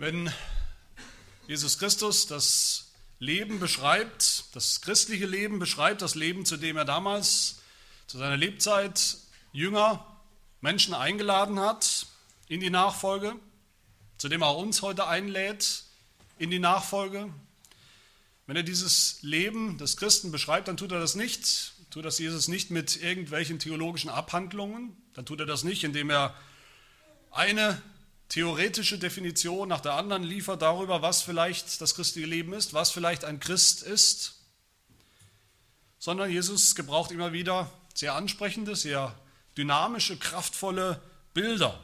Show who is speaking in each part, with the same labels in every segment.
Speaker 1: Wenn Jesus Christus das Leben beschreibt, das christliche Leben beschreibt, das Leben, zu dem er damals, zu seiner Lebzeit, Jünger, Menschen eingeladen hat in die Nachfolge, zu dem er uns heute einlädt in die Nachfolge. Wenn er dieses Leben des Christen beschreibt, dann tut er das nicht, tut das Jesus nicht mit irgendwelchen theologischen Abhandlungen, dann tut er das nicht, indem er eine theoretische Definition nach der anderen liefert darüber, was vielleicht das christliche Leben ist, was vielleicht ein Christ ist, sondern Jesus gebraucht immer wieder sehr ansprechende, sehr dynamische, kraftvolle Bilder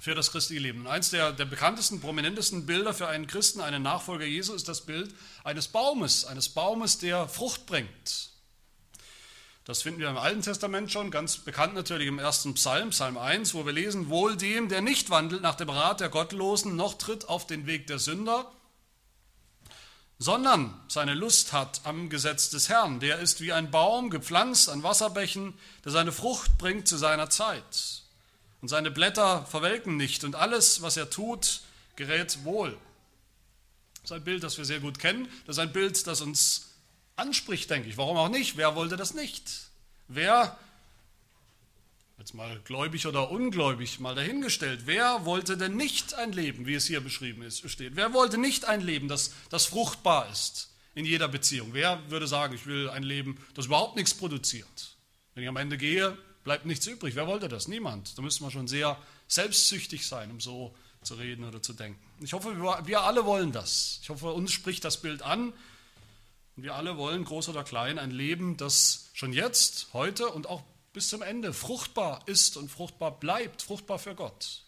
Speaker 1: für das christliche Leben. Und eins der, der bekanntesten, prominentesten Bilder für einen Christen, einen Nachfolger Jesu, ist das Bild eines Baumes, eines Baumes, der Frucht bringt. Das finden wir im Alten Testament schon, ganz bekannt natürlich im ersten Psalm, Psalm 1, wo wir lesen, wohl dem, der nicht wandelt nach dem Rat der Gottlosen, noch tritt auf den Weg der Sünder, sondern seine Lust hat am Gesetz des Herrn. Der ist wie ein Baum gepflanzt an Wasserbächen, der seine Frucht bringt zu seiner Zeit. Und seine Blätter verwelken nicht und alles, was er tut, gerät wohl. Das ist ein Bild, das wir sehr gut kennen. Das ist ein Bild, das uns anspricht, denke ich. Warum auch nicht? Wer wollte das nicht? Wer, jetzt mal gläubig oder ungläubig mal dahingestellt, wer wollte denn nicht ein Leben, wie es hier beschrieben ist, steht? Wer wollte nicht ein Leben, das, das fruchtbar ist in jeder Beziehung? Wer würde sagen, ich will ein Leben, das überhaupt nichts produziert? Wenn ich am Ende gehe, bleibt nichts übrig. Wer wollte das? Niemand. Da müsste man schon sehr selbstsüchtig sein, um so zu reden oder zu denken. Ich hoffe, wir alle wollen das. Ich hoffe, uns spricht das Bild an und wir alle wollen, groß oder klein, ein Leben, das schon jetzt, heute und auch bis zum Ende fruchtbar ist und fruchtbar bleibt, fruchtbar für Gott.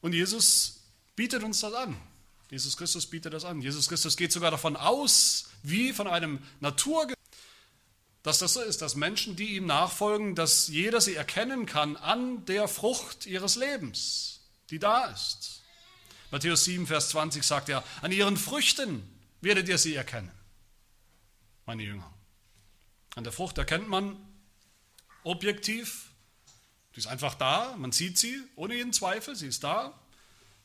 Speaker 1: Und Jesus bietet uns das an. Jesus Christus bietet das an. Jesus Christus geht sogar davon aus, wie von einem Naturgesetz, dass das so ist, dass Menschen, die ihm nachfolgen, dass jeder sie erkennen kann an der Frucht ihres Lebens, die da ist. Matthäus 7, Vers 20 sagt er, an ihren Früchten werdet ihr sie erkennen, meine Jünger. An der Frucht erkennt man objektiv, die ist einfach da, man sieht sie ohne jeden Zweifel, sie ist da.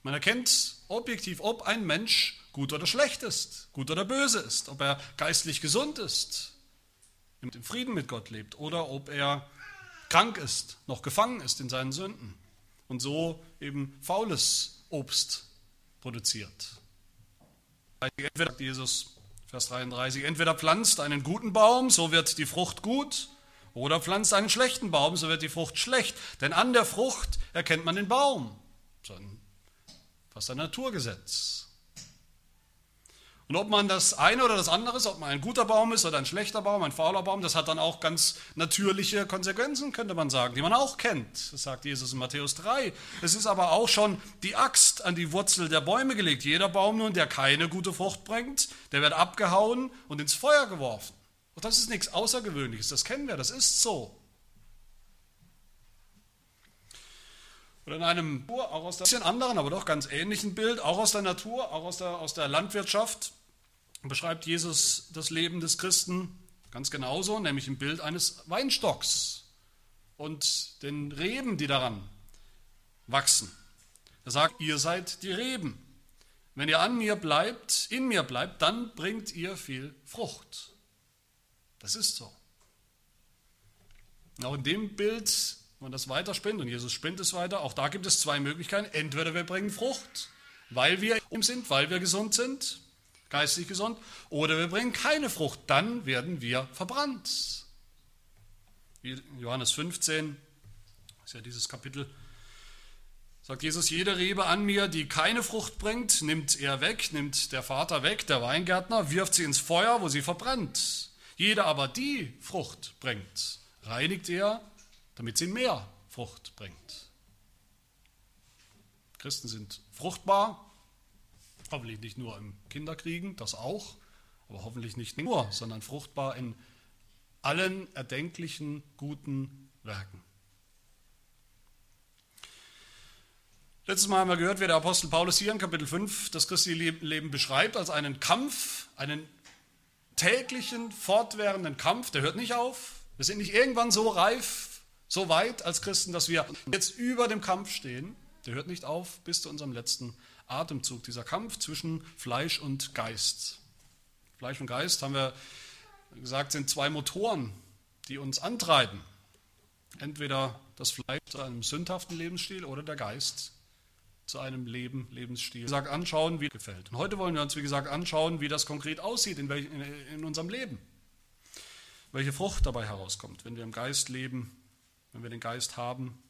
Speaker 1: Man erkennt objektiv, ob ein Mensch gut oder schlecht ist, gut oder böse ist, ob er geistlich gesund ist, im Frieden mit Gott lebt oder ob er krank ist, noch gefangen ist in seinen Sünden und so eben faules Obst produziert. Entweder, Jesus, Vers 33, entweder pflanzt einen guten Baum, so wird die Frucht gut, oder pflanzt einen schlechten Baum, so wird die Frucht schlecht. Denn an der Frucht erkennt man den Baum. Ein, fast ein Naturgesetz. Und ob man das eine oder das andere ist, ob man ein guter Baum ist oder ein schlechter Baum, ein fauler Baum, das hat dann auch ganz natürliche Konsequenzen, könnte man sagen, die man auch kennt. Das sagt Jesus in Matthäus 3. Es ist aber auch schon die Axt an die Wurzel der Bäume gelegt. Jeder Baum nun, der keine gute Frucht bringt, der wird abgehauen und ins Feuer geworfen. Und das ist nichts Außergewöhnliches, das kennen wir, das ist so. Oder in einem auch aus einem anderen, aber doch ganz ähnlichen Bild, auch aus der Natur, auch aus der, aus der Landwirtschaft, beschreibt Jesus das Leben des Christen ganz genauso, nämlich im Bild eines Weinstocks und den Reben, die daran wachsen. Er sagt, ihr seid die Reben. Wenn ihr an mir bleibt, in mir bleibt, dann bringt ihr viel Frucht. Das ist so. Auch in dem Bild, wenn man das weiterspinnt, und Jesus spinnt es weiter, auch da gibt es zwei Möglichkeiten. Entweder wir bringen Frucht, weil wir um sind, weil wir gesund sind, geistig gesund, oder wir bringen keine Frucht, dann werden wir verbrannt. Wie Johannes 15, ist ja dieses Kapitel, sagt Jesus, jede Rebe an mir, die keine Frucht bringt, nimmt er weg, nimmt der Vater weg, der Weingärtner, wirft sie ins Feuer, wo sie verbrennt. Jede aber, die Frucht bringt, reinigt er, damit sie mehr Frucht bringt. Christen sind fruchtbar, Hoffentlich nicht nur im Kinderkriegen, das auch, aber hoffentlich nicht nur, sondern fruchtbar in allen erdenklichen guten Werken. Letztes Mal haben wir gehört, wie der Apostel Paulus hier in Kapitel 5 das christliche Leben beschreibt, als einen Kampf, einen täglichen, fortwährenden Kampf, der hört nicht auf. Wir sind nicht irgendwann so reif, so weit als Christen, dass wir jetzt über dem Kampf stehen, Der hört nicht auf bis zu unserem letzten Atemzug. Dieser Kampf zwischen Fleisch und Geist. Fleisch und Geist, haben wir gesagt, sind zwei Motoren, die uns antreiben. Entweder das Fleisch zu einem sündhaften Lebensstil oder der Geist zu einem Leben, Lebensstil. Wie gesagt, anschauen, wie gefällt. Und heute wollen wir uns, wie gesagt, anschauen, wie das konkret aussieht in, welch, in, in unserem Leben. Welche Frucht dabei herauskommt, wenn wir im Geist leben, wenn wir den Geist haben.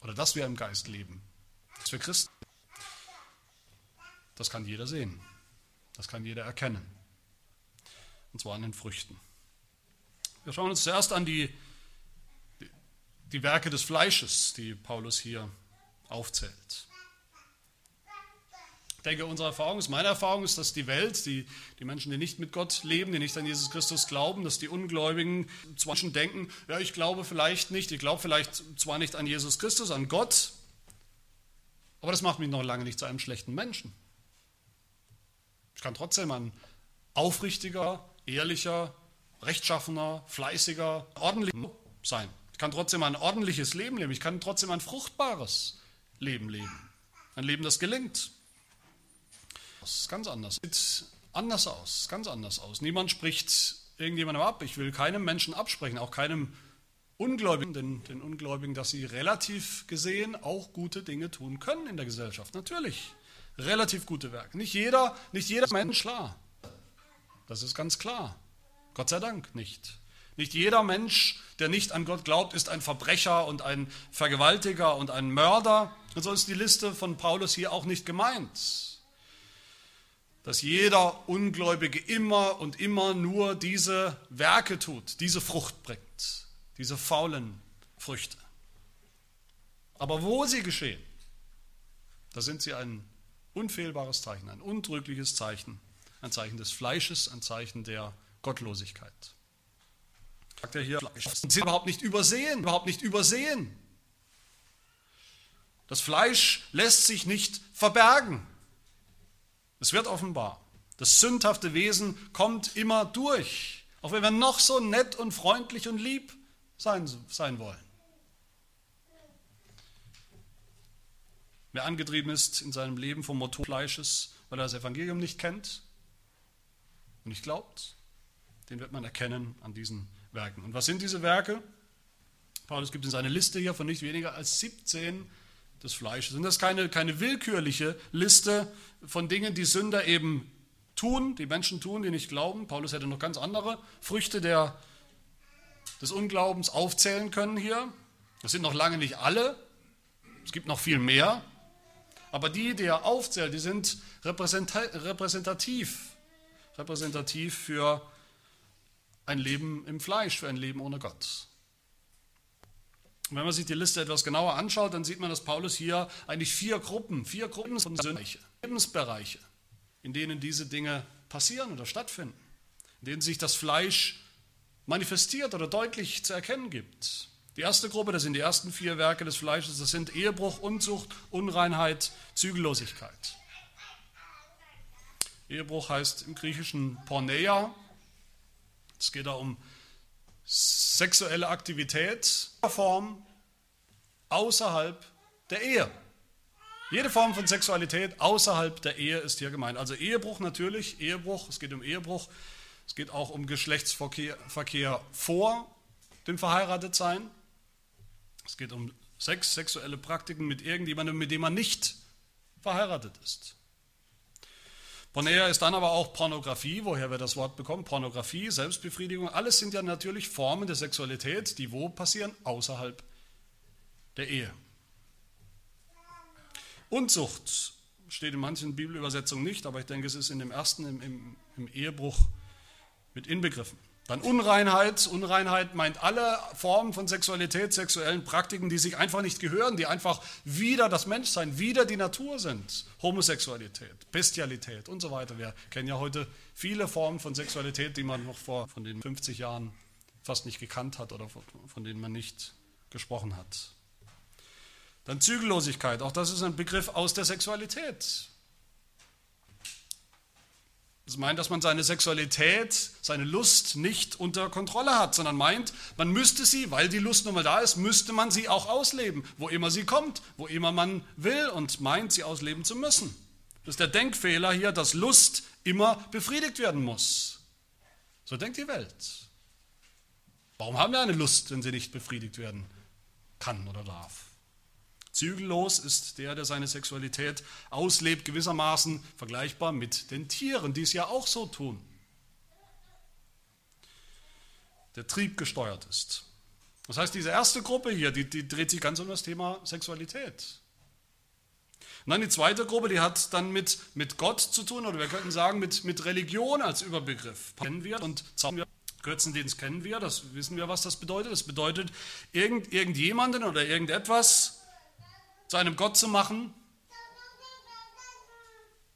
Speaker 1: Oder dass wir im Geist leben. Wir Christen. Das kann jeder sehen. Das kann jeder erkennen. Und zwar an den Früchten. Wir schauen uns zuerst an die die Werke des Fleisches, die Paulus hier aufzählt. Ich denke, unsere Erfahrung ist, meine Erfahrung ist, dass die Welt, die, die Menschen, die nicht mit Gott leben, die nicht an Jesus Christus glauben, dass die Ungläubigen zwar schon denken, ja, ich glaube vielleicht nicht, ich glaube vielleicht zwar nicht an Jesus Christus, an Gott, aber das macht mich noch lange nicht zu einem schlechten Menschen. Ich kann trotzdem ein aufrichtiger, ehrlicher, rechtschaffener, fleißiger, ordentlicher sein kann trotzdem ein ordentliches Leben leben. Ich kann trotzdem ein fruchtbares Leben leben. Ein Leben, das gelingt. Das ist ganz anders. Sieht anders aus. Ganz anders aus. Niemand spricht irgendjemandem ab. Ich will keinem Menschen absprechen, auch keinem Ungläubigen, den, den Ungläubigen, dass sie relativ gesehen auch gute Dinge tun können in der Gesellschaft. Natürlich. Relativ gute Werke. Nicht jeder, nicht jeder Mensch klar. Das ist ganz klar. Gott sei Dank nicht. Nicht jeder Mensch, der nicht an Gott glaubt, ist ein Verbrecher und ein Vergewaltiger und ein Mörder. Und so ist die Liste von Paulus hier auch nicht gemeint. Dass jeder Ungläubige immer und immer nur diese Werke tut, diese Frucht bringt, diese faulen Früchte. Aber wo sie geschehen, da sind sie ein unfehlbares Zeichen, ein untrügliches Zeichen, ein Zeichen des Fleisches, ein Zeichen der Gottlosigkeit sagt er hier, sind überhaupt nicht übersehen, überhaupt nicht übersehen. Das Fleisch lässt sich nicht verbergen. Es wird offenbar. Das sündhafte Wesen kommt immer durch, auch wenn wir noch so nett und freundlich und lieb sein, sein wollen. Wer angetrieben ist in seinem Leben vom Motor Fleisches, weil er das Evangelium nicht kennt und nicht glaubt, den wird man erkennen an diesen Werken. Und was sind diese Werke? Paulus gibt uns eine Liste hier von nicht weniger als 17 des Fleisches. Und das ist keine, keine willkürliche Liste von Dingen, die Sünder eben tun, die Menschen tun, die nicht glauben. Paulus hätte noch ganz andere Früchte der, des Unglaubens aufzählen können hier. Das sind noch lange nicht alle. Es gibt noch viel mehr. Aber die, die er aufzählt, die sind repräsentativ. Repräsentativ für ein Leben im Fleisch, für ein Leben ohne Gott. Und wenn man sich die Liste etwas genauer anschaut, dann sieht man, dass Paulus hier eigentlich vier Gruppen, vier Gruppen von Lebensbereiche, in denen diese Dinge passieren oder stattfinden, in denen sich das Fleisch manifestiert oder deutlich zu erkennen gibt. Die erste Gruppe, das sind die ersten vier Werke des Fleisches, das sind Ehebruch, Unzucht, Unreinheit, Zügellosigkeit. Ehebruch heißt im Griechischen Porneia, es geht da um sexuelle Aktivität, Form außerhalb der Ehe. Jede Form von Sexualität außerhalb der Ehe ist hier gemeint. Also Ehebruch natürlich, Ehebruch, es geht um Ehebruch, es geht auch um Geschlechtsverkehr Verkehr vor dem Verheiratetsein. Es geht um Sex, sexuelle Praktiken mit irgendjemandem, mit dem man nicht verheiratet ist. Pornea ist dann aber auch Pornografie, woher wir das Wort bekommen. Pornografie, Selbstbefriedigung, alles sind ja natürlich Formen der Sexualität, die wo passieren? Außerhalb der Ehe. Unzucht steht in manchen Bibelübersetzungen nicht, aber ich denke, es ist in dem ersten, im, im, im Ehebruch mit inbegriffen. Dann Unreinheit. Unreinheit meint alle Formen von Sexualität, sexuellen Praktiken, die sich einfach nicht gehören, die einfach wieder das Menschsein, wieder die Natur sind. Homosexualität, Bestialität und so weiter. Wir kennen ja heute viele Formen von Sexualität, die man noch vor von den 50 Jahren fast nicht gekannt hat oder von denen man nicht gesprochen hat. Dann Zügellosigkeit, auch das ist ein Begriff aus der Sexualität. Das meint, dass man seine Sexualität, seine Lust nicht unter Kontrolle hat, sondern meint, man müsste sie, weil die Lust nun mal da ist, müsste man sie auch ausleben, wo immer sie kommt, wo immer man will und meint, sie ausleben zu müssen. Das ist der Denkfehler hier, dass Lust immer befriedigt werden muss. So denkt die Welt. Warum haben wir eine Lust, wenn sie nicht befriedigt werden kann oder darf? Zügellos ist der, der seine Sexualität auslebt, gewissermaßen vergleichbar mit den Tieren, die es ja auch so tun. Der Trieb gesteuert ist. Das heißt, diese erste Gruppe hier, die, die dreht sich ganz um das Thema Sexualität. Und dann die zweite Gruppe, die hat dann mit, mit Gott zu tun, oder wir könnten sagen mit, mit Religion als Überbegriff. Kennen wir und zaubern wir. Götzendienst kennen wir, das wissen wir, was das bedeutet. Das bedeutet, irgend, irgendjemanden oder irgendetwas zu einem Gott zu machen,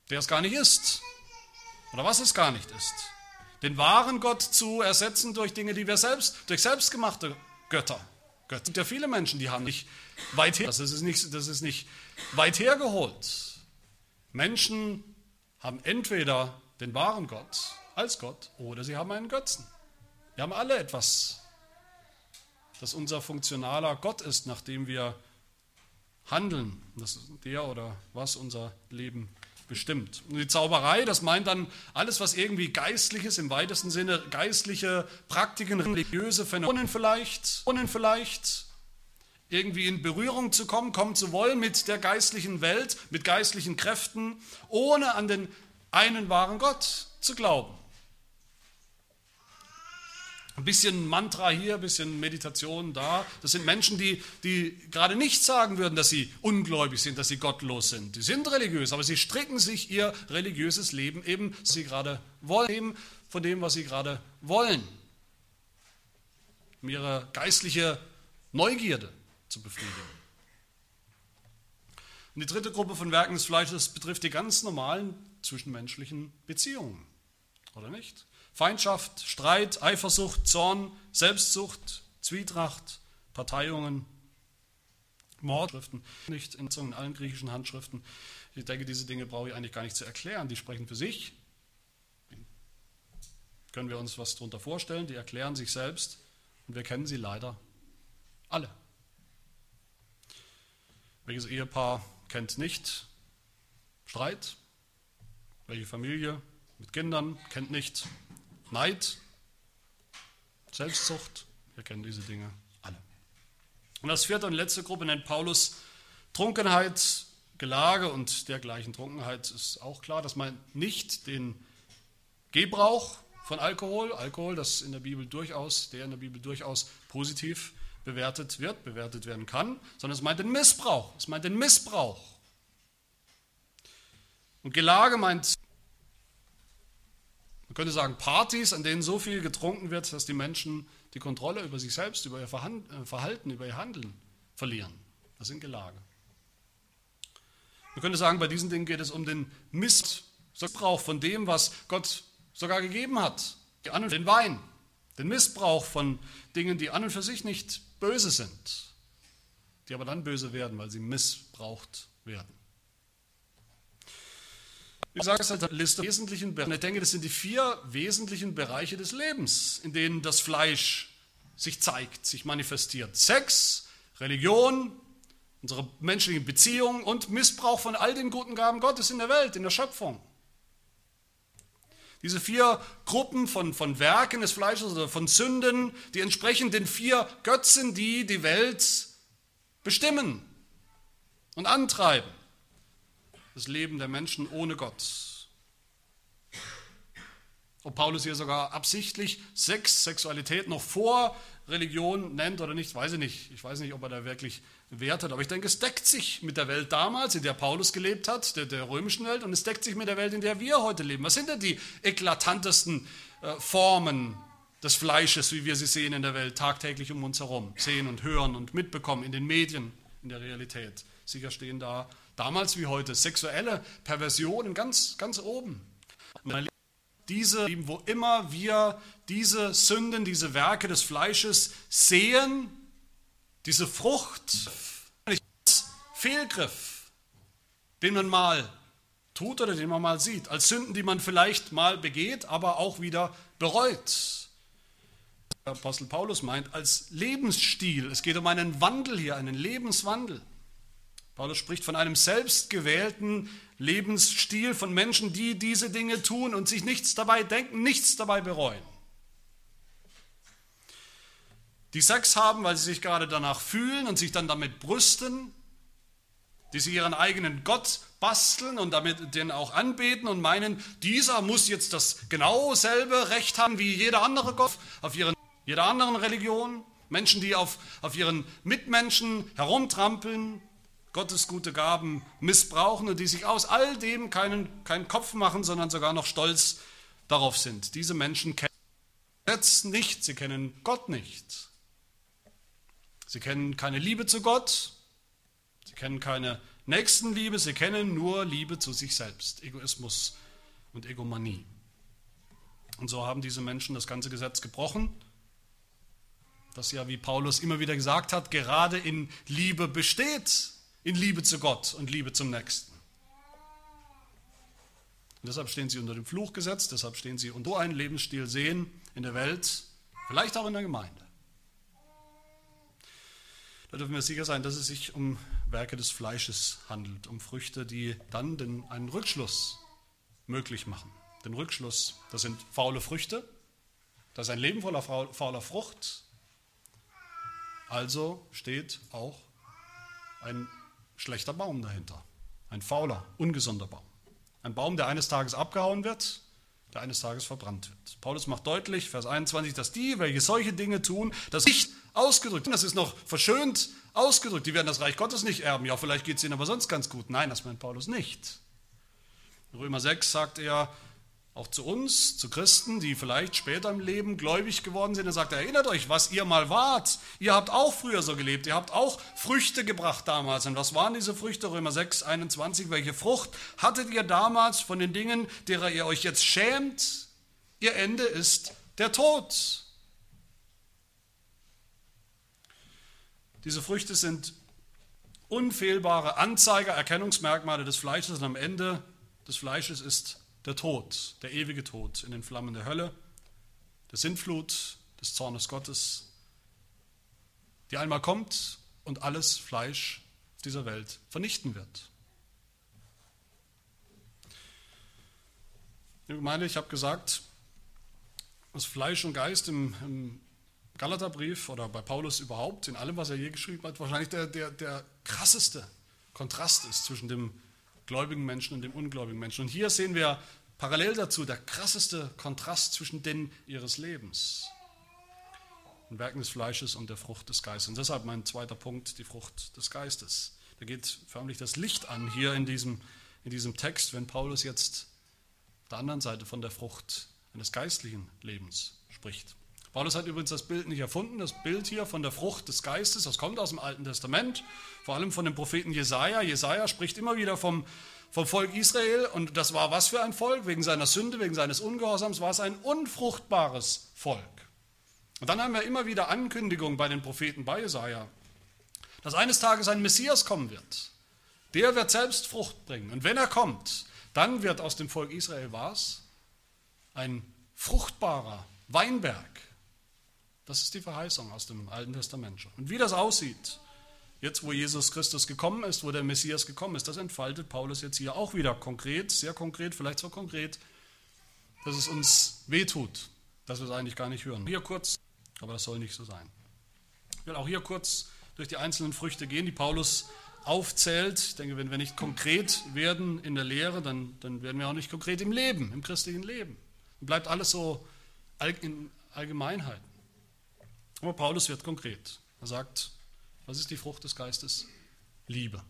Speaker 1: der es gar nicht ist. Oder was es gar nicht ist. Den wahren Gott zu ersetzen durch Dinge, die wir selbst, durch selbstgemachte Götter. Götter. Es gibt ja viele Menschen, die haben nicht weit her, das ist nicht, das ist nicht weit hergeholt. Menschen haben entweder den wahren Gott als Gott oder sie haben einen Götzen. Wir haben alle etwas, das unser funktionaler Gott ist, nachdem wir handeln, das der oder was unser Leben bestimmt. Und die Zauberei, das meint dann alles, was irgendwie geistliches im weitesten Sinne, geistliche Praktiken, religiöse Phänomene vielleicht, vielleicht irgendwie in Berührung zu kommen, kommen zu wollen mit der geistlichen Welt, mit geistlichen Kräften, ohne an den einen wahren Gott zu glauben. Ein bisschen Mantra hier, ein bisschen Meditation da. Das sind Menschen, die, die gerade nicht sagen würden, dass sie ungläubig sind, dass sie gottlos sind. Die sind religiös, aber sie stricken sich ihr religiöses Leben eben, was sie gerade wollen, von dem, was sie gerade wollen. Um ihre geistliche Neugierde zu befriedigen. Und die dritte Gruppe von Werken des Fleisches betrifft die ganz normalen zwischenmenschlichen Beziehungen, oder nicht? Feindschaft, Streit, Eifersucht, Zorn, Selbstsucht, Zwietracht, Parteiungen, Mordschriften, nicht in allen griechischen Handschriften. Ich denke, diese Dinge brauche ich eigentlich gar nicht zu erklären. Die sprechen für sich. Können wir uns was darunter vorstellen? Die erklären sich selbst und wir kennen sie leider alle. Welches Ehepaar kennt nicht Streit? Welche Familie mit Kindern kennt nicht Neid, Selbstsucht, wir kennen diese Dinge alle. Und als vierte und letzte Gruppe nennt Paulus Trunkenheit, Gelage und dergleichen. Trunkenheit ist auch klar, das meint nicht den Gebrauch von Alkohol, Alkohol, das in der Bibel durchaus, der in der Bibel durchaus positiv bewertet wird, bewertet werden kann, sondern es meint den Missbrauch, es meint den Missbrauch. Und Gelage meint könnte sagen Partys, an denen so viel getrunken wird, dass die Menschen die Kontrolle über sich selbst, über ihr äh, Verhalten, über ihr Handeln verlieren. Das sind Gelage. Man könnte sagen, bei diesen Dingen geht es um den Missbrauch von dem, was Gott sogar gegeben hat. Den Wein, den Missbrauch von Dingen, die an und für sich nicht böse sind, die aber dann böse werden, weil sie missbraucht werden. Ich sage es halt Liste wesentlichen Bereiche. Ich denke, das sind die vier wesentlichen Bereiche des Lebens, in denen das Fleisch sich zeigt, sich manifestiert. Sex, Religion, unsere menschlichen Beziehungen und Missbrauch von all den guten Gaben Gottes in der Welt, in der Schöpfung. Diese vier Gruppen von, von Werken des Fleisches oder von Sünden, die entsprechen den vier Götzen, die die Welt bestimmen und antreiben das Leben der Menschen ohne Gott. Ob Paulus hier sogar absichtlich Sex, Sexualität noch vor Religion nennt oder nicht, weiß ich nicht. Ich weiß nicht, ob er da wirklich wertet, aber ich denke, es deckt sich mit der Welt damals, in der Paulus gelebt hat, der, der römischen Welt, und es deckt sich mit der Welt, in der wir heute leben. Was sind denn die eklatantesten äh, Formen des Fleisches, wie wir sie sehen in der Welt, tagtäglich um uns herum, sehen und hören und mitbekommen in den Medien, in der Realität? Sicher stehen da damals wie heute, sexuelle Perversionen ganz, ganz oben. Diese, wo immer wir diese Sünden, diese Werke des Fleisches sehen, diese Frucht, Fehlgriff, den man mal tut oder den man mal sieht. Als Sünden, die man vielleicht mal begeht, aber auch wieder bereut. Apostel Paulus meint als Lebensstil. Es geht um einen Wandel hier, einen Lebenswandel. Paulus spricht von einem selbstgewählten Lebensstil von Menschen, die diese Dinge tun und sich nichts dabei denken, nichts dabei bereuen. Die Sex haben, weil sie sich gerade danach fühlen und sich dann damit brüsten, die sich ihren eigenen Gott basteln und damit den auch anbeten und meinen, dieser muss jetzt das genau selbe Recht haben wie jeder andere Gott auf ihren, jeder anderen Religion. Menschen, die auf, auf ihren Mitmenschen herumtrampeln, Gottes gute Gaben missbrauchen und die sich aus all dem keinen, keinen Kopf machen, sondern sogar noch stolz darauf sind. Diese Menschen kennen Gesetz nicht, sie kennen Gott nicht. Sie kennen keine Liebe zu Gott, sie kennen keine Nächstenliebe, sie kennen nur Liebe zu sich selbst, Egoismus und Egomanie. Und so haben diese Menschen das ganze Gesetz gebrochen, das ja, wie Paulus immer wieder gesagt hat, gerade in Liebe besteht in Liebe zu Gott und Liebe zum Nächsten. Und deshalb stehen sie unter dem Fluchgesetz, deshalb stehen sie unter so einen Lebensstil sehen in der Welt, vielleicht auch in der Gemeinde. Da dürfen wir sicher sein, dass es sich um Werke des Fleisches handelt, um Früchte, die dann den, einen Rückschluss möglich machen. Den Rückschluss, das sind faule Früchte, das ist ein Leben voller fauler Frucht. Also steht auch ein schlechter Baum dahinter. Ein fauler, ungesunder Baum. Ein Baum, der eines Tages abgehauen wird, der eines Tages verbrannt wird. Paulus macht deutlich, Vers 21, dass die, welche solche Dinge tun, das nicht ausgedrückt, das ist noch verschönt ausgedrückt, die werden das Reich Gottes nicht erben. Ja, vielleicht geht es ihnen aber sonst ganz gut. Nein, das meint Paulus nicht. In Römer 6 sagt er, auch zu uns, zu Christen, die vielleicht später im Leben gläubig geworden sind. Er sagt, erinnert euch, was ihr mal wart. Ihr habt auch früher so gelebt. Ihr habt auch Früchte gebracht damals. Und was waren diese Früchte? Römer 6, 21. Welche Frucht hattet ihr damals von den Dingen, derer ihr euch jetzt schämt? Ihr Ende ist der Tod. Diese Früchte sind unfehlbare Anzeiger, Erkennungsmerkmale des Fleisches und am Ende des Fleisches ist der Tod, der ewige Tod in den Flammen der Hölle, der Sintflut, des Zornes Gottes, die einmal kommt und alles Fleisch dieser Welt vernichten wird. Ich meine, ich habe gesagt, dass Fleisch und Geist im, im Galaterbrief oder bei Paulus überhaupt, in allem, was er je geschrieben hat, wahrscheinlich der, der, der krasseste Kontrast ist zwischen dem gläubigen Menschen und dem ungläubigen Menschen. Und hier sehen wir parallel dazu der krasseste Kontrast zwischen den ihres Lebens. Den Werken des Fleisches und der Frucht des Geistes. Und deshalb mein zweiter Punkt, die Frucht des Geistes. Da geht förmlich das Licht an hier in diesem, in diesem Text, wenn Paulus jetzt der anderen Seite von der Frucht eines geistlichen Lebens spricht. Paulus hat übrigens das Bild nicht erfunden, das Bild hier von der Frucht des Geistes, das kommt aus dem Alten Testament, vor allem von dem Propheten Jesaja. Jesaja spricht immer wieder vom, vom Volk Israel und das war was für ein Volk? Wegen seiner Sünde, wegen seines Ungehorsams war es ein unfruchtbares Volk. Und dann haben wir immer wieder Ankündigungen bei den Propheten bei Jesaja, dass eines Tages ein Messias kommen wird. Der wird selbst Frucht bringen. Und wenn er kommt, dann wird aus dem Volk Israel was? Ein fruchtbarer Weinberg. Das ist die Verheißung aus dem Alten Testament schon. Und wie das aussieht, jetzt wo Jesus Christus gekommen ist, wo der Messias gekommen ist, das entfaltet Paulus jetzt hier auch wieder konkret, sehr konkret, vielleicht so konkret, dass es uns wehtut, dass wir es eigentlich gar nicht hören. Hier kurz, aber das soll nicht so sein. Ich will auch hier kurz durch die einzelnen Früchte gehen, die Paulus aufzählt. Ich denke, wenn wir nicht konkret werden in der Lehre, dann, dann werden wir auch nicht konkret im Leben, im christlichen Leben. Dann bleibt alles so in Allgemeinheiten. Aber Paulus wird konkret. Er sagt, was ist die Frucht des Geistes? Liebe.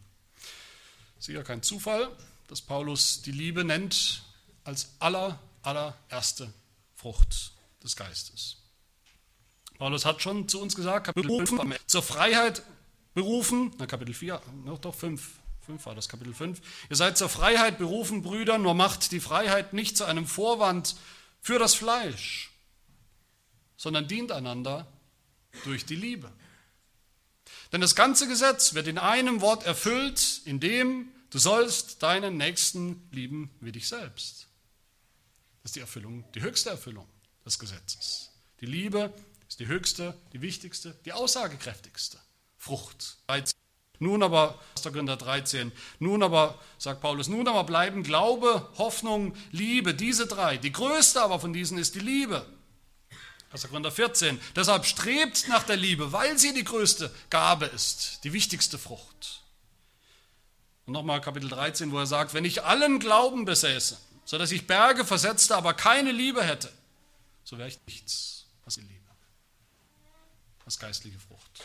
Speaker 1: Sicher kein Zufall, dass Paulus die Liebe nennt als aller, allererste Frucht des Geistes. Paulus hat schon zu uns gesagt, Kapitel 5, zur Freiheit berufen, na Kapitel 4, noch doch 5, 5 war das Kapitel 5. Ihr seid zur Freiheit berufen, Brüder, nur macht die Freiheit nicht zu einem Vorwand für das Fleisch, sondern dient einander durch die Liebe. Denn das ganze Gesetz wird in einem Wort erfüllt, in dem du sollst deinen Nächsten lieben wie dich selbst. Das ist die Erfüllung, die höchste Erfüllung des Gesetzes. Die Liebe ist die höchste, die wichtigste, die aussagekräftigste Frucht. Nun aber, 1. Korinther 13, nun aber, sagt Paulus, nun aber bleiben Glaube, Hoffnung, Liebe, diese drei. Die größte aber von diesen ist die Liebe. 1. Korinther 14, deshalb strebt nach der Liebe, weil sie die größte Gabe ist, die wichtigste Frucht. Und nochmal Kapitel 13, wo er sagt, wenn ich allen Glauben besäße, so dass ich Berge versetzte, aber keine Liebe hätte, so wäre ich nichts als Liebe, als geistliche Frucht.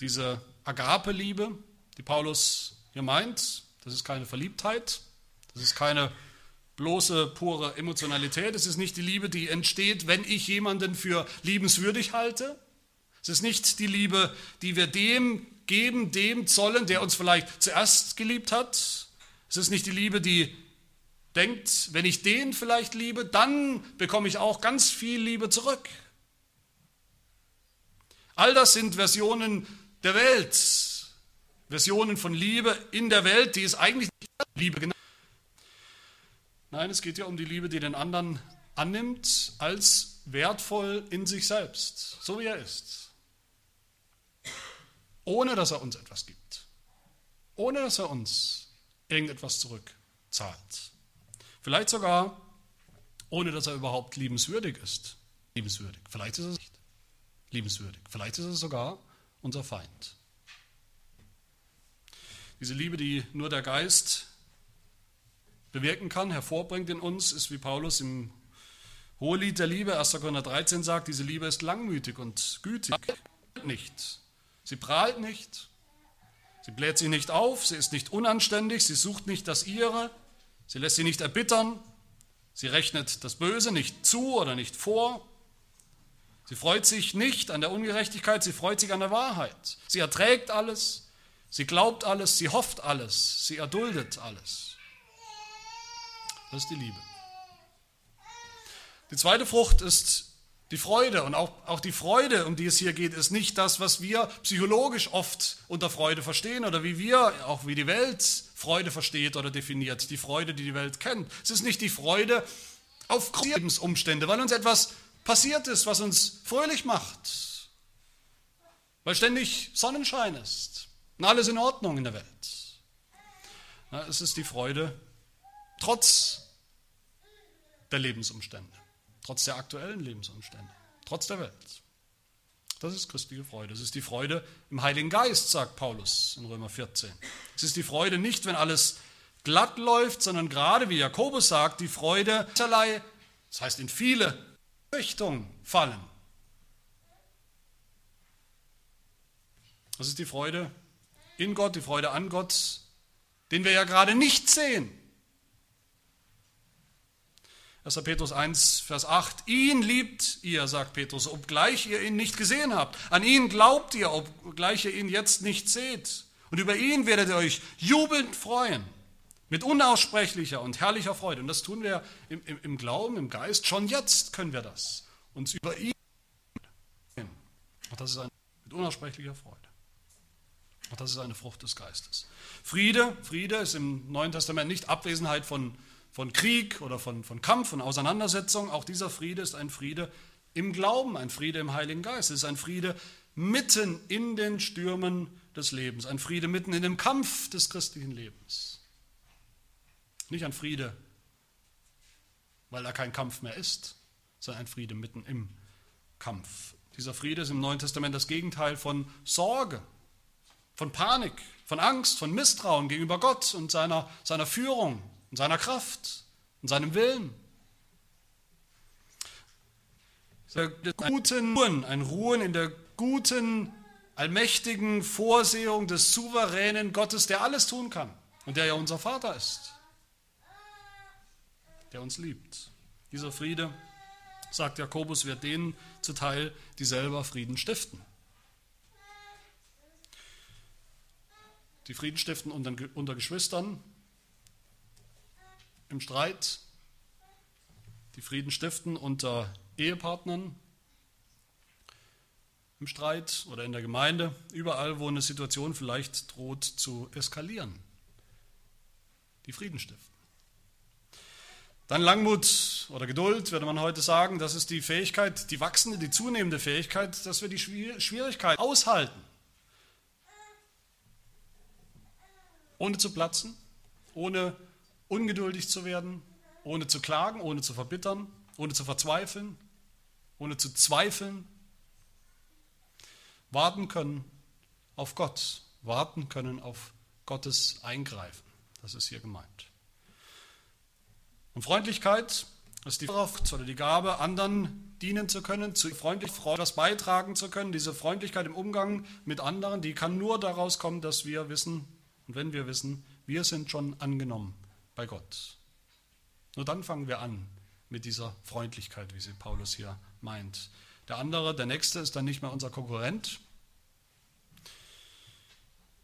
Speaker 1: Diese Agape-Liebe, die Paulus hier meint, das ist keine Verliebtheit, das ist keine bloße, pure Emotionalität, es ist nicht die Liebe, die entsteht, wenn ich jemanden für liebenswürdig halte, es ist nicht die Liebe, die wir dem geben, dem zollen, der uns vielleicht zuerst geliebt hat, es ist nicht die Liebe, die denkt, wenn ich den vielleicht liebe, dann bekomme ich auch ganz viel Liebe zurück. All das sind Versionen der Welt. Versionen von Liebe in der Welt, die ist eigentlich nicht Liebe genannt. Nein, es geht ja um die Liebe, die den anderen annimmt als wertvoll in sich selbst, so wie er ist. Ohne dass er uns etwas gibt. Ohne dass er uns irgendetwas zurückzahlt. Vielleicht sogar ohne dass er überhaupt liebenswürdig ist. Liebenswürdig. Vielleicht ist er nicht liebenswürdig. Vielleicht ist er sogar unser Feind. Diese Liebe, die nur der Geist bewirken kann, hervorbringt in uns, ist wie Paulus im Hohelied der Liebe, 1. Korinther 13 sagt, diese Liebe ist langmütig und gütig. Nicht. Sie prahlt nicht. Sie bläht sich nicht auf. Sie ist nicht unanständig. Sie sucht nicht das Ihre. Sie lässt sie nicht erbittern. Sie rechnet das Böse nicht zu oder nicht vor. Sie freut sich nicht an der Ungerechtigkeit, sie freut sich an der Wahrheit. Sie erträgt alles, sie glaubt alles, sie hofft alles, sie erduldet alles. Das ist die Liebe. Die zweite Frucht ist die Freude. Und auch, auch die Freude, um die es hier geht, ist nicht das, was wir psychologisch oft unter Freude verstehen oder wie wir, auch wie die Welt Freude versteht oder definiert. Die Freude, die die Welt kennt. Es ist nicht die Freude auf Lebensumstände, weil uns etwas passiert ist, was uns fröhlich macht, weil ständig Sonnenschein ist und alles in Ordnung in der Welt. Ja, es ist die Freude trotz der Lebensumstände, trotz der aktuellen Lebensumstände, trotz der Welt. Das ist christliche Freude. Es ist die Freude im Heiligen Geist, sagt Paulus in Römer 14. Es ist die Freude nicht, wenn alles glatt läuft, sondern gerade wie Jakobus sagt, die Freude, das heißt in viele Richtung fallen. Das ist die Freude in Gott, die Freude an Gott, den wir ja gerade nicht sehen. 1. Petrus 1, Vers 8. Ihn liebt ihr, sagt Petrus, obgleich ihr ihn nicht gesehen habt. An ihn glaubt ihr, obgleich ihr ihn jetzt nicht seht. Und über ihn werdet ihr euch jubelnd freuen. Mit unaussprechlicher und herrlicher Freude. Und das tun wir im, im, im Glauben, im Geist. Schon jetzt können wir das. Uns über ihn. Auch das ist eine, mit unaussprechlicher Freude. Auch das ist eine Frucht des Geistes. Friede, Friede ist im Neuen Testament nicht Abwesenheit von, von Krieg oder von, von Kampf und Auseinandersetzung. Auch dieser Friede ist ein Friede im Glauben, ein Friede im Heiligen Geist. Es ist ein Friede mitten in den Stürmen des Lebens, ein Friede mitten in dem Kampf des christlichen Lebens. Nicht ein Friede, weil da kein Kampf mehr ist, sondern ein Friede mitten im Kampf. Dieser Friede ist im Neuen Testament das Gegenteil von Sorge, von Panik, von Angst, von Misstrauen gegenüber Gott und seiner, seiner Führung und seiner Kraft und seinem Willen. Guten Ruhen, ein Ruhen in der guten, allmächtigen Vorsehung des souveränen Gottes, der alles tun kann und der ja unser Vater ist der uns liebt. Dieser Friede, sagt Jakobus, wird denen zuteil, die selber Frieden stiften. Die Frieden stiften unter Geschwistern im Streit, die Frieden stiften unter Ehepartnern, im Streit oder in der Gemeinde, überall, wo eine Situation vielleicht droht zu eskalieren. Die Frieden stiften. Dann Langmut oder Geduld, würde man heute sagen, das ist die Fähigkeit, die wachsende, die zunehmende Fähigkeit, dass wir die Schwierigkeit aushalten. Ohne zu platzen, ohne ungeduldig zu werden, ohne zu klagen, ohne zu verbittern, ohne zu verzweifeln, ohne zu zweifeln. Warten können auf Gott, warten können auf Gottes Eingreifen. Das ist hier gemeint. Und Freundlichkeit ist die Kraft oder die Gabe, anderen dienen zu können, zu freundlich etwas beitragen zu können. Diese Freundlichkeit im Umgang mit anderen, die kann nur daraus kommen, dass wir wissen, und wenn wir wissen, wir sind schon angenommen bei Gott. Nur dann fangen wir an mit dieser Freundlichkeit, wie sie Paulus hier meint. Der andere, der nächste, ist dann nicht mehr unser Konkurrent.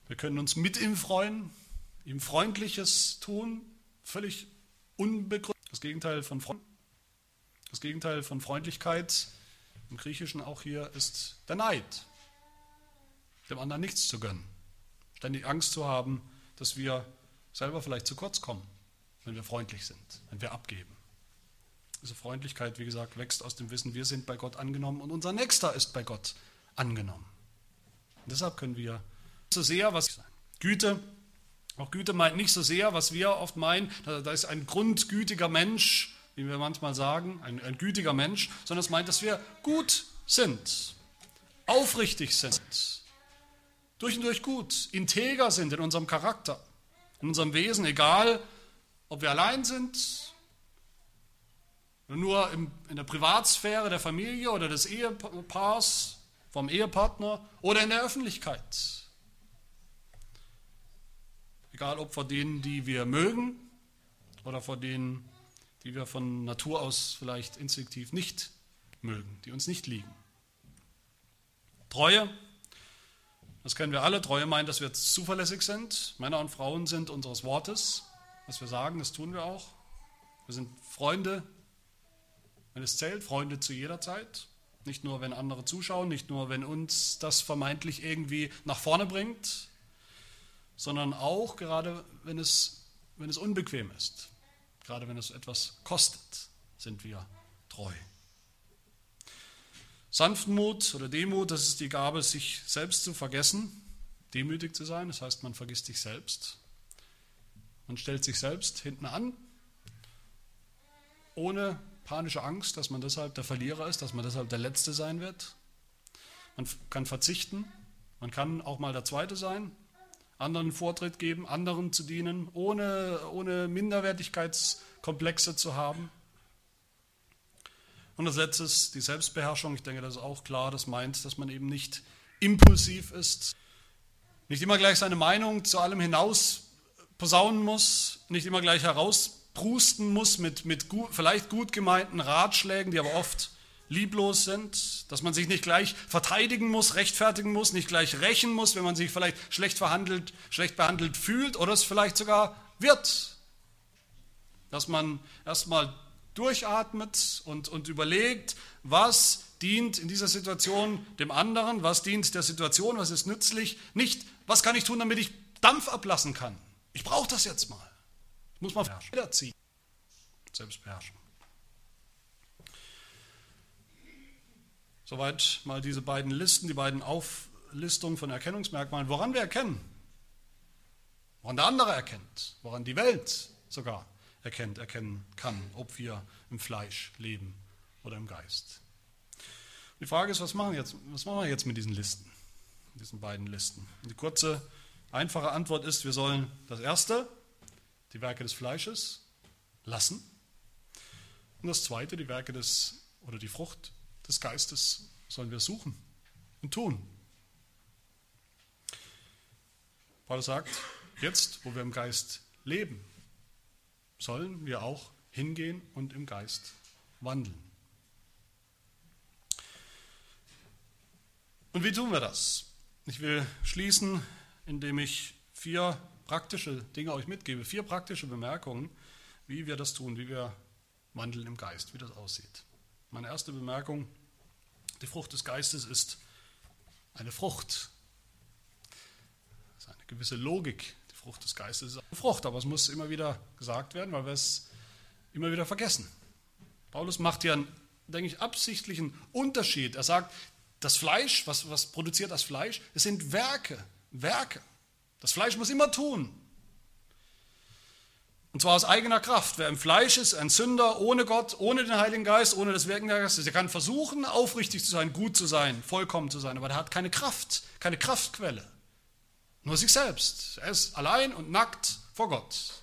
Speaker 1: Wir können uns mit ihm freuen, ihm Freundliches tun, völlig unbegründet. Das Gegenteil von das Gegenteil von Freundlichkeit im Griechischen auch hier ist der Neid, dem anderen nichts zu gönnen, ständig Angst zu haben, dass wir selber vielleicht zu kurz kommen wenn wir freundlich sind, wenn wir abgeben. Diese Freundlichkeit, wie gesagt, wächst aus dem Wissen, wir sind bei Gott angenommen und unser Nächster ist bei Gott angenommen. Und deshalb können wir so sehr was sein. Güte, auch Güte meint nicht so sehr, was wir oft meinen, da ist ein grundgütiger Mensch, wie wir manchmal sagen, ein, ein gütiger Mensch, sondern es meint, dass wir gut sind, aufrichtig sind, durch und durch gut, integer sind in unserem Charakter, in unserem Wesen, egal ob wir allein sind, nur in der Privatsphäre der Familie oder des Ehepaars, vom Ehepartner oder in der Öffentlichkeit. Egal ob vor denen, die wir mögen oder vor denen, die wir von Natur aus vielleicht instinktiv nicht mögen, die uns nicht liegen. Treue, das kennen wir alle. Treue meint, dass wir zuverlässig sind. Männer und Frauen sind unseres Wortes was wir sagen, das tun wir auch. Wir sind Freunde, wenn es zählt, Freunde zu jeder Zeit. Nicht nur, wenn andere zuschauen, nicht nur, wenn uns das vermeintlich irgendwie nach vorne bringt, sondern auch gerade, wenn es, wenn es unbequem ist. Gerade wenn es etwas kostet, sind wir treu. Sanftmut oder Demut, das ist die Gabe, sich selbst zu vergessen, demütig zu sein. Das heißt, man vergisst sich selbst. Man stellt sich selbst hinten an, ohne panische Angst, dass man deshalb der Verlierer ist, dass man deshalb der Letzte sein wird. Man kann verzichten, man kann auch mal der Zweite sein, anderen Vortritt geben, anderen zu dienen, ohne, ohne Minderwertigkeitskomplexe zu haben. Und das Letzte ist die Selbstbeherrschung. Ich denke, das ist auch klar. Das meint, dass man eben nicht impulsiv ist, nicht immer gleich seine Meinung zu allem hinaus posaunen muss, nicht immer gleich herausprusten muss mit, mit gut, vielleicht gut gemeinten Ratschlägen, die aber oft lieblos sind, dass man sich nicht gleich verteidigen muss, rechtfertigen muss, nicht gleich rächen muss, wenn man sich vielleicht schlecht verhandelt, schlecht behandelt fühlt oder es vielleicht sogar wird. Dass man erstmal durchatmet und, und überlegt, was dient in dieser Situation dem anderen, was dient der Situation, was ist nützlich, nicht, was kann ich tun, damit ich Dampf ablassen kann. Ich brauche das jetzt mal. Ich muss mal wiederziehen. Selbstbeherrschung. Soweit mal diese beiden Listen, die beiden Auflistungen von Erkennungsmerkmalen, woran wir erkennen, woran der andere erkennt, woran die Welt sogar erkennt, erkennen kann, ob wir im Fleisch leben oder im Geist. Die Frage ist, was machen, jetzt, was machen wir jetzt mit diesen Listen, diesen beiden Listen? Die kurze Einfache Antwort ist, wir sollen das Erste, die Werke des Fleisches, lassen. Und das Zweite, die Werke des oder die Frucht des Geistes, sollen wir suchen und tun. Paulus sagt, jetzt, wo wir im Geist leben, sollen wir auch hingehen und im Geist wandeln. Und wie tun wir das? Ich will schließen indem ich vier praktische Dinge euch mitgebe, vier praktische Bemerkungen, wie wir das tun, wie wir wandeln im Geist, wie das aussieht. Meine erste Bemerkung, die Frucht des Geistes ist eine Frucht. Das ist eine gewisse Logik. Die Frucht des Geistes ist eine Frucht, aber es muss immer wieder gesagt werden, weil wir es immer wieder vergessen. Paulus macht hier einen, denke ich, absichtlichen Unterschied. Er sagt, das Fleisch, was, was produziert das Fleisch? Es sind Werke, Werke. Das Fleisch muss immer tun. Und zwar aus eigener Kraft. Wer im Fleisch ist, ein Sünder, ohne Gott, ohne den Heiligen Geist, ohne das Wirken der Geistes, der kann versuchen, aufrichtig zu sein, gut zu sein, vollkommen zu sein, aber der hat keine Kraft, keine Kraftquelle. Nur sich selbst. Er ist allein und nackt vor Gott.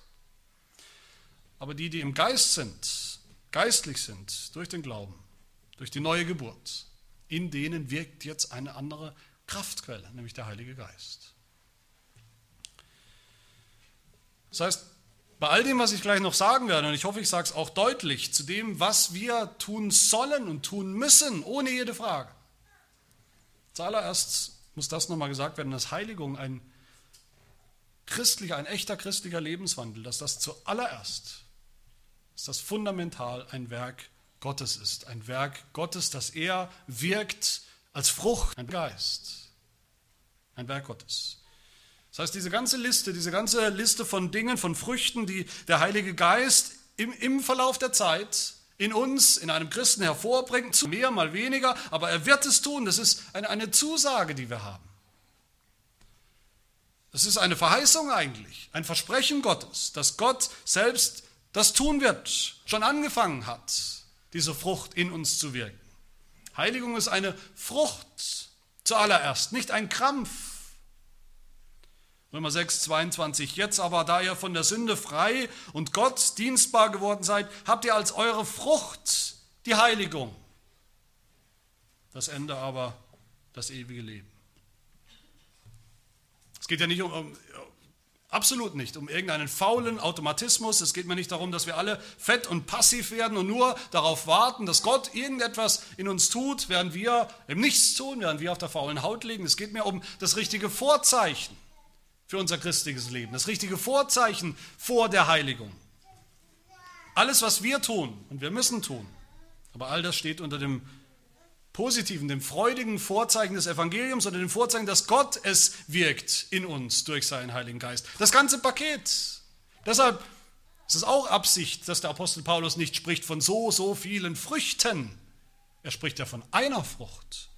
Speaker 1: Aber die, die im Geist sind, geistlich sind, durch den Glauben, durch die neue Geburt, in denen wirkt jetzt eine andere Kraftquelle, nämlich der Heilige Geist. Das heißt, bei all dem, was ich gleich noch sagen werde, und ich hoffe, ich sage es auch deutlich, zu dem, was wir tun sollen und tun müssen, ohne jede Frage. Zuallererst muss das nochmal gesagt werden, dass Heiligung ein christlicher, ein echter christlicher Lebenswandel, dass das zuallererst, dass das fundamental ein Werk Gottes ist. Ein Werk Gottes, das er wirkt als Frucht, ein Geist. Ein Werk Gottes. Das heißt, diese ganze Liste, diese ganze Liste von Dingen, von Früchten, die der Heilige Geist im, im Verlauf der Zeit in uns, in einem Christen hervorbringt, zu mehr, mal weniger, aber er wird es tun. Das ist eine, eine Zusage, die wir haben. Das ist eine Verheißung eigentlich, ein Versprechen Gottes, dass Gott selbst das tun wird, schon angefangen hat, diese Frucht in uns zu wirken. Heiligung ist eine Frucht zuallererst, nicht ein Krampf, Römer 6, 22. Jetzt aber, da ihr von der Sünde frei und Gott dienstbar geworden seid, habt ihr als eure Frucht die Heiligung. Das Ende aber das ewige Leben. Es geht ja nicht um, um absolut nicht um irgendeinen faulen Automatismus. Es geht mir nicht darum, dass wir alle fett und passiv werden und nur darauf warten, dass Gott irgendetwas in uns tut, während wir im Nichts tun, während wir auf der faulen Haut liegen. Es geht mir um das richtige Vorzeichen für unser christliches Leben, das richtige Vorzeichen vor der Heiligung. Alles, was wir tun, und wir müssen tun, aber all das steht unter dem positiven, dem freudigen Vorzeichen des Evangeliums, unter dem Vorzeichen, dass Gott es wirkt in uns durch seinen Heiligen Geist. Das ganze Paket. Deshalb ist es auch Absicht, dass der Apostel Paulus nicht spricht von so, so vielen Früchten. Er spricht ja von einer Frucht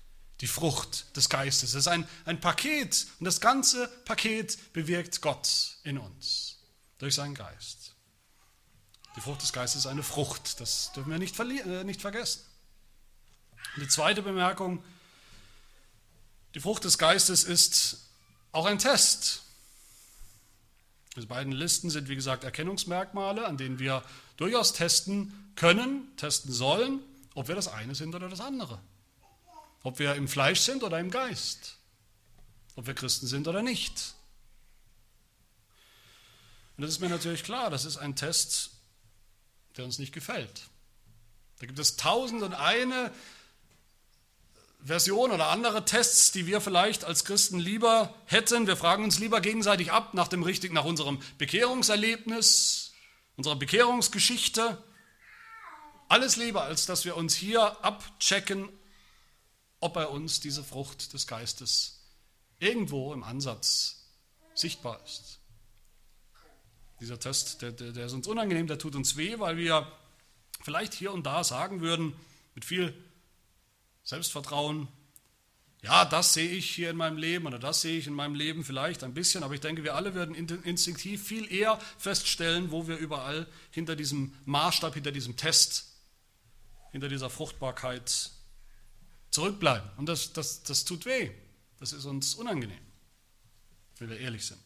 Speaker 1: die Frucht des Geistes. Es ist ein, ein Paket und das ganze Paket bewirkt Gott in uns durch seinen Geist. Die Frucht des Geistes ist eine Frucht, das dürfen wir nicht, äh, nicht vergessen. Und die zweite Bemerkung, die Frucht des Geistes ist auch ein Test. Diese beiden Listen sind, wie gesagt, Erkennungsmerkmale, an denen wir durchaus testen können, testen sollen, ob wir das eine sind oder das andere. Ob wir im Fleisch sind oder im Geist. Ob wir Christen sind oder nicht. Und das ist mir natürlich klar, das ist ein Test, der uns nicht gefällt. Da gibt es tausend und eine Version oder andere Tests, die wir vielleicht als Christen lieber hätten. Wir fragen uns lieber gegenseitig ab nach dem richtigen, nach unserem Bekehrungserlebnis, unserer Bekehrungsgeschichte. Alles lieber, als dass wir uns hier abchecken, ob bei uns diese Frucht des Geistes irgendwo im Ansatz sichtbar ist. Dieser Test, der, der, der ist uns unangenehm, der tut uns weh, weil wir vielleicht hier und da sagen würden, mit viel Selbstvertrauen, ja, das sehe ich hier in meinem Leben oder das sehe ich in meinem Leben vielleicht ein bisschen, aber ich denke, wir alle würden instinktiv viel eher feststellen, wo wir überall hinter diesem Maßstab, hinter diesem Test, hinter dieser Fruchtbarkeit zurückbleiben. Und das, das, das tut weh. Das ist uns unangenehm, wenn wir ehrlich sind.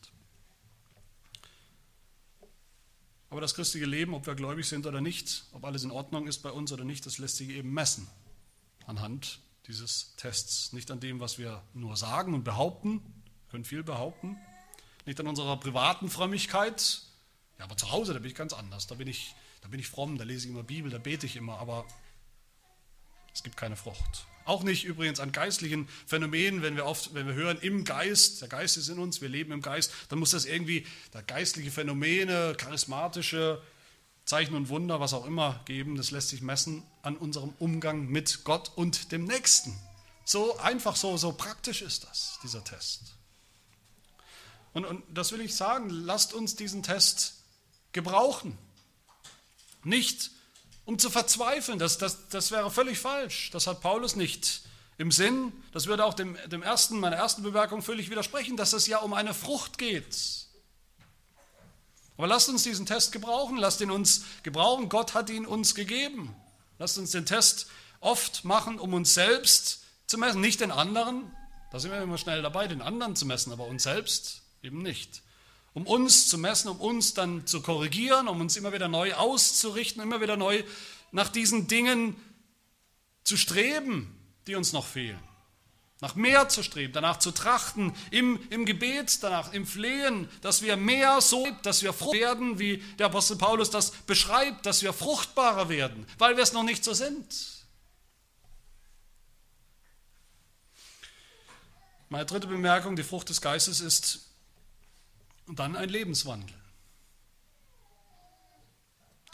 Speaker 1: Aber das christliche Leben, ob wir gläubig sind oder nicht, ob alles in Ordnung ist bei uns oder nicht, das lässt sich eben messen anhand dieses Tests. Nicht an dem, was wir nur sagen und behaupten, können viel behaupten, nicht an unserer privaten Frömmigkeit. Ja, aber zu Hause, da bin ich ganz anders. Da bin ich, da bin ich fromm, da lese ich immer Bibel, da bete ich immer, aber es gibt keine Frucht. Auch nicht übrigens an geistlichen Phänomenen, wenn wir oft, wenn wir hören, im Geist, der Geist ist in uns, wir leben im Geist, dann muss das irgendwie da geistliche Phänomene, charismatische Zeichen und Wunder, was auch immer geben, das lässt sich messen an unserem Umgang mit Gott und dem Nächsten. So einfach, so, so praktisch ist das, dieser Test. Und, und das will ich sagen, lasst uns diesen Test gebrauchen. Nicht um zu verzweifeln, das, das, das wäre völlig falsch. Das hat Paulus nicht im Sinn. Das würde auch dem, dem ersten, meiner ersten Bemerkung völlig widersprechen, dass es ja um eine Frucht geht. Aber lasst uns diesen Test gebrauchen, lasst ihn uns gebrauchen. Gott hat ihn uns gegeben. Lasst uns den Test oft machen, um uns selbst zu messen, nicht den anderen. Da sind wir immer schnell dabei, den anderen zu messen, aber uns selbst eben nicht. Um uns zu messen, um uns dann zu korrigieren, um uns immer wieder neu auszurichten, immer wieder neu nach diesen Dingen zu streben, die uns noch fehlen. Nach mehr zu streben, danach zu trachten, im, im Gebet danach, im Flehen, dass wir mehr so, dass wir frucht werden, wie der Apostel Paulus das beschreibt, dass wir fruchtbarer werden, weil wir es noch nicht so sind. Meine dritte Bemerkung, die Frucht des Geistes ist dann ein Lebenswandel.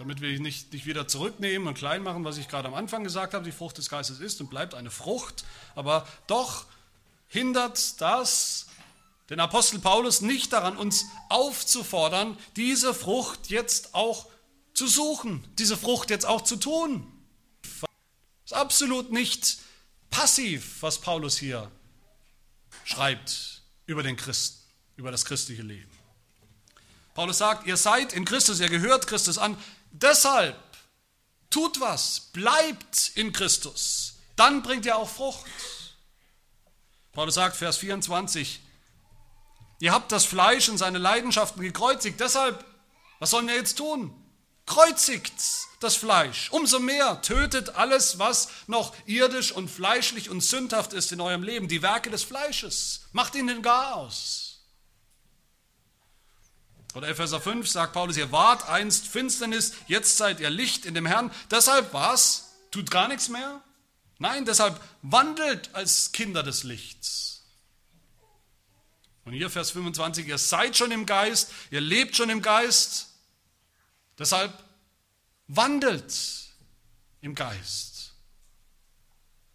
Speaker 1: Damit ich nicht, nicht wieder zurücknehmen und klein machen, was ich gerade am Anfang gesagt habe, die Frucht des Geistes ist und bleibt eine Frucht, aber doch hindert das den Apostel Paulus nicht daran, uns aufzufordern, diese Frucht jetzt auch zu suchen, diese Frucht jetzt auch zu tun. Das ist absolut nicht passiv, was Paulus hier schreibt über den Christen, über das christliche Leben. Paulus sagt, ihr seid in Christus, ihr gehört Christus an, deshalb tut was, bleibt in Christus, dann bringt ihr auch Frucht. Paulus sagt, Vers 24, ihr habt das Fleisch und seine Leidenschaften gekreuzigt, deshalb, was sollen wir jetzt tun? Kreuzigt das Fleisch. Umso mehr tötet alles, was noch irdisch und fleischlich und sündhaft ist in eurem Leben. Die Werke des Fleisches. Macht ihnen gar aus. Oder Epheser 5 sagt Paulus, ihr wart einst Finsternis, jetzt seid ihr Licht in dem Herrn. Deshalb was? Tut gar nichts mehr? Nein, deshalb wandelt als Kinder des Lichts. Und hier Vers 25, ihr seid schon im Geist, ihr lebt schon im Geist. Deshalb wandelt im Geist.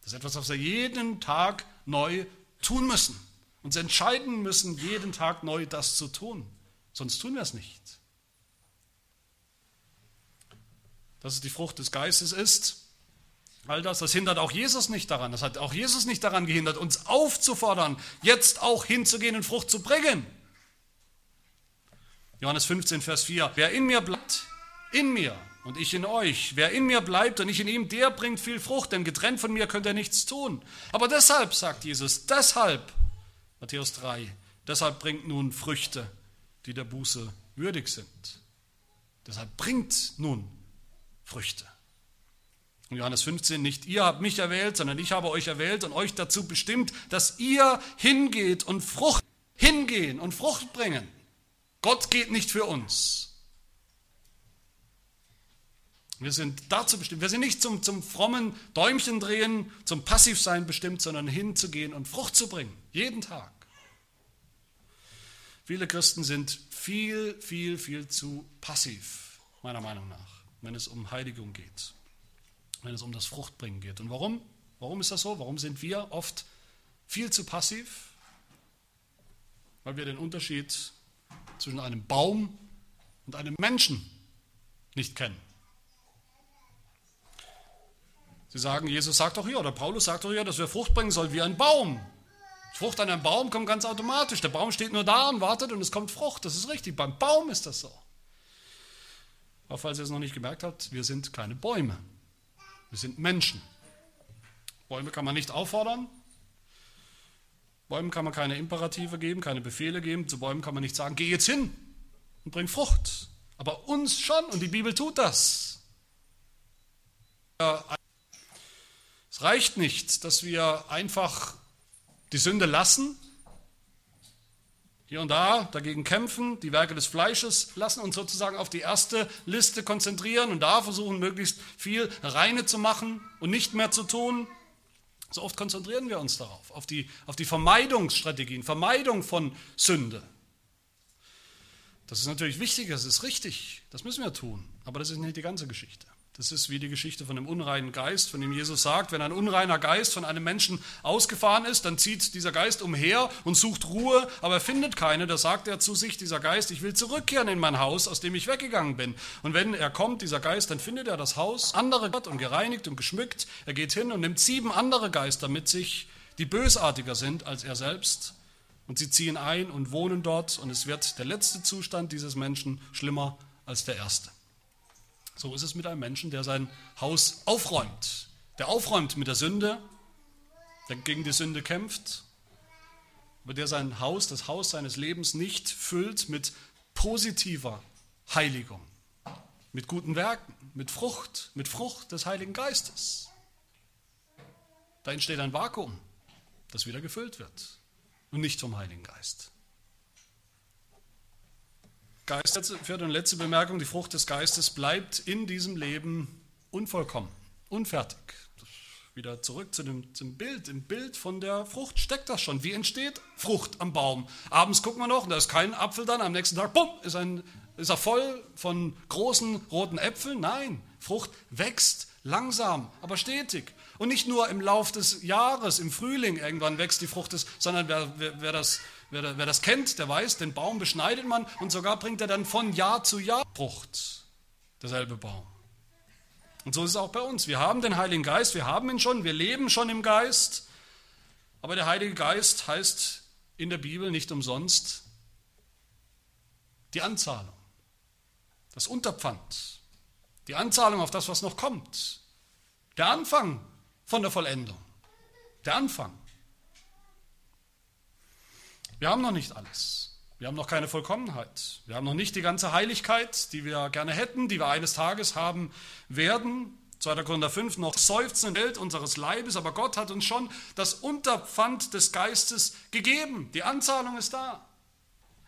Speaker 1: Das ist etwas, was wir jeden Tag neu tun müssen. Uns entscheiden müssen, jeden Tag neu das zu tun. Sonst tun wir es nicht. Dass es die Frucht des Geistes ist, all das, das hindert auch Jesus nicht daran. Das hat auch Jesus nicht daran gehindert, uns aufzufordern, jetzt auch hinzugehen und Frucht zu bringen. Johannes 15, Vers 4. Wer in mir bleibt, in mir und ich in euch. Wer in mir bleibt und ich in ihm, der bringt viel Frucht, denn getrennt von mir könnt ihr nichts tun. Aber deshalb, sagt Jesus, deshalb, Matthäus 3, deshalb bringt nun Früchte, die der Buße würdig sind. Deshalb bringt nun Früchte. Und Johannes 15, nicht ihr habt mich erwählt, sondern ich habe euch erwählt und euch dazu bestimmt, dass ihr hingeht und Frucht, hingehen und Frucht bringen. Gott geht nicht für uns. Wir sind dazu bestimmt. Wir sind nicht zum, zum frommen Däumchen drehen, zum Passivsein bestimmt, sondern hinzugehen und Frucht zu bringen. Jeden Tag. Viele Christen sind viel, viel, viel zu passiv, meiner Meinung nach, wenn es um Heiligung geht, wenn es um das Fruchtbringen geht. Und warum? Warum ist das so? Warum sind wir oft viel zu passiv? Weil wir den Unterschied zwischen einem Baum und einem Menschen nicht kennen. Sie sagen, Jesus sagt doch hier, oder Paulus sagt doch hier, dass wir Frucht bringen sollen wie ein Baum. Frucht an einem Baum kommt ganz automatisch. Der Baum steht nur da und wartet und es kommt Frucht. Das ist richtig. Beim Baum ist das so. Aber falls ihr es noch nicht gemerkt habt, wir sind keine Bäume. Wir sind Menschen. Bäume kann man nicht auffordern. Bäumen kann man keine Imperative geben, keine Befehle geben. Zu Bäumen kann man nicht sagen, geh jetzt hin und bring Frucht. Aber uns schon und die Bibel tut das. Es reicht nicht, dass wir einfach die Sünde lassen, hier und da dagegen kämpfen, die Werke des Fleisches lassen und sozusagen auf die erste Liste konzentrieren und da versuchen, möglichst viel reine zu machen und nicht mehr zu tun. So oft konzentrieren wir uns darauf, auf die, auf die Vermeidungsstrategien, Vermeidung von Sünde. Das ist natürlich wichtig, das ist richtig, das müssen wir tun, aber das ist nicht die ganze Geschichte. Das ist wie die Geschichte von dem unreinen Geist, von dem Jesus sagt, wenn ein unreiner Geist von einem Menschen ausgefahren ist, dann zieht dieser Geist umher und sucht Ruhe, aber er findet keine. Da sagt er zu sich, dieser Geist, ich will zurückkehren in mein Haus, aus dem ich weggegangen bin. Und wenn er kommt, dieser Geist, dann findet er das Haus andere Gott und gereinigt und geschmückt. Er geht hin und nimmt sieben andere Geister mit sich, die bösartiger sind als er selbst. Und sie ziehen ein und wohnen dort und es wird der letzte Zustand dieses Menschen schlimmer als der erste. So ist es mit einem Menschen, der sein Haus aufräumt. Der aufräumt mit der Sünde, der gegen die Sünde kämpft, aber der sein Haus, das Haus seines Lebens nicht füllt mit positiver Heiligung, mit guten Werken, mit Frucht, mit Frucht des Heiligen Geistes. Da entsteht ein Vakuum, das wieder gefüllt wird und nicht vom Heiligen Geist. Geist, vierte und letzte Bemerkung, die Frucht des Geistes bleibt in diesem Leben unvollkommen, unfertig. Wieder zurück zu dem, zum Bild. Im Bild von der Frucht steckt das schon. Wie entsteht Frucht am Baum? Abends gucken wir noch und da ist kein Apfel dann. Am nächsten Tag, bumm, ist, ein, ist er voll von großen roten Äpfeln. Nein, Frucht wächst langsam, aber stetig. Und nicht nur im Lauf des Jahres, im Frühling irgendwann wächst die Frucht, des, sondern wer, wer, wer das Wer, wer das kennt, der weiß, den Baum beschneidet man und sogar bringt er dann von Jahr zu Jahr Frucht. Derselbe Baum. Und so ist es auch bei uns. Wir haben den Heiligen Geist, wir haben ihn schon, wir leben schon im Geist. Aber der Heilige Geist heißt in der Bibel nicht umsonst die Anzahlung, das Unterpfand, die Anzahlung auf das, was noch kommt, der Anfang von der Vollendung, der Anfang. Wir haben noch nicht alles. Wir haben noch keine Vollkommenheit. Wir haben noch nicht die ganze Heiligkeit, die wir gerne hätten, die wir eines Tages haben werden. 2. Korinther 5, noch seufzen Welt unseres Leibes, aber Gott hat uns schon das Unterpfand des Geistes gegeben. Die Anzahlung ist da.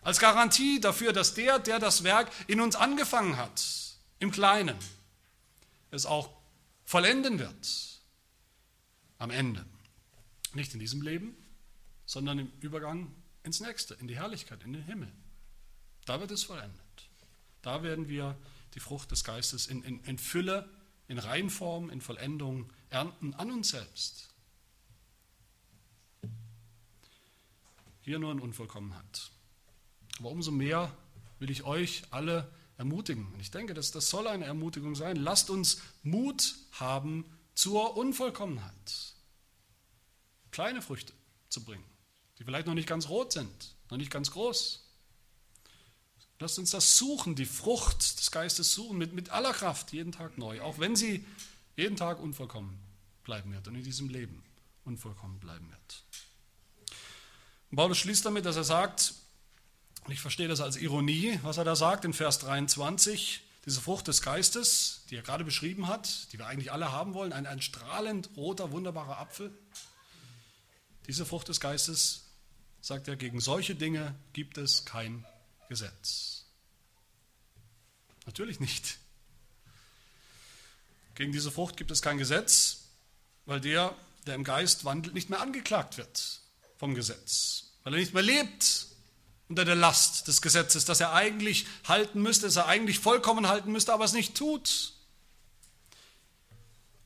Speaker 1: Als Garantie dafür, dass der, der das Werk in uns angefangen hat, im Kleinen, es auch vollenden wird. Am Ende. Nicht in diesem Leben, sondern im Übergang ins nächste, in die Herrlichkeit, in den Himmel. Da wird es vollendet. Da werden wir die Frucht des Geistes in, in, in Fülle, in Reinform, in Vollendung ernten an uns selbst. Hier nur in Unvollkommenheit. Aber umso mehr will ich euch alle ermutigen. Und ich denke, dass das soll eine Ermutigung sein. Lasst uns Mut haben zur Unvollkommenheit. Kleine Früchte zu bringen die vielleicht noch nicht ganz rot sind, noch nicht ganz groß. Lasst uns das suchen, die Frucht des Geistes suchen, mit, mit aller Kraft, jeden Tag neu, auch wenn sie jeden Tag unvollkommen bleiben wird und in diesem Leben unvollkommen bleiben wird. Und Paulus schließt damit, dass er sagt, und ich verstehe das als Ironie, was er da sagt in Vers 23, diese Frucht des Geistes, die er gerade beschrieben hat, die wir eigentlich alle haben wollen, ein, ein strahlend roter, wunderbarer Apfel, diese Frucht des Geistes sagt er, gegen solche Dinge gibt es kein Gesetz. Natürlich nicht. Gegen diese Frucht gibt es kein Gesetz, weil der, der im Geist wandelt, nicht mehr angeklagt wird vom Gesetz, weil er nicht mehr lebt unter der Last des Gesetzes, das er eigentlich halten müsste, das er eigentlich vollkommen halten müsste, aber es nicht tut.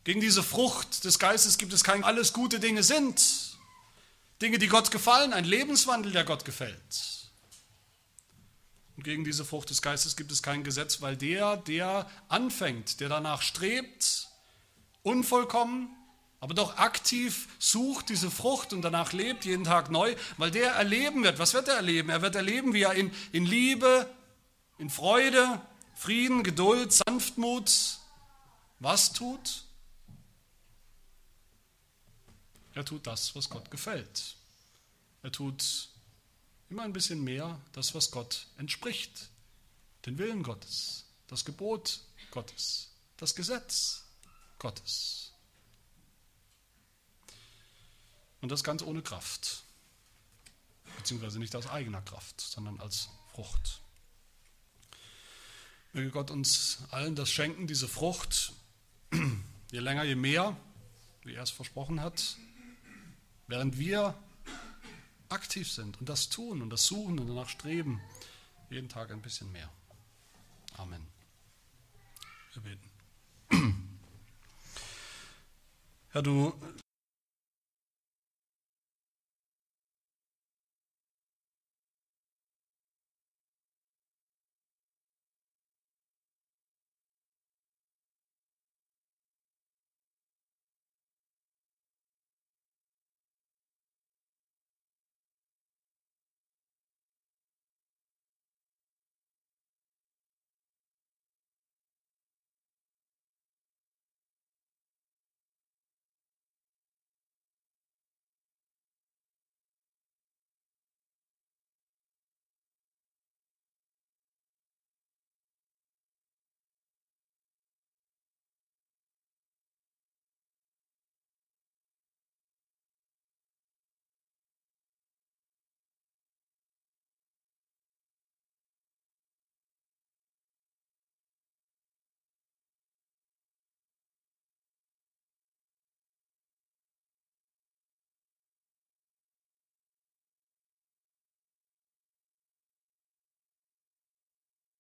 Speaker 1: Gegen diese Frucht des Geistes gibt es kein alles gute Dinge sind, Dinge, die Gott gefallen, ein Lebenswandel, der Gott gefällt. Und gegen diese Frucht des Geistes gibt es kein Gesetz, weil der, der anfängt, der danach strebt, unvollkommen, aber doch aktiv sucht diese Frucht und danach lebt, jeden Tag neu, weil der erleben wird. Was wird er erleben? Er wird erleben, wie er in, in Liebe, in Freude, Frieden, Geduld, Sanftmut was tut? Er tut das, was Gott gefällt. Er tut immer ein bisschen mehr das, was Gott entspricht. Den Willen Gottes, das Gebot Gottes, das Gesetz Gottes. Und das ganz ohne Kraft. Beziehungsweise nicht aus eigener Kraft, sondern als Frucht. Möge Gott uns allen das schenken, diese Frucht, je länger, je mehr, wie er es versprochen hat, Während wir aktiv sind und das tun und das suchen und danach streben, jeden Tag ein bisschen mehr. Amen. Wir beten. Herr, du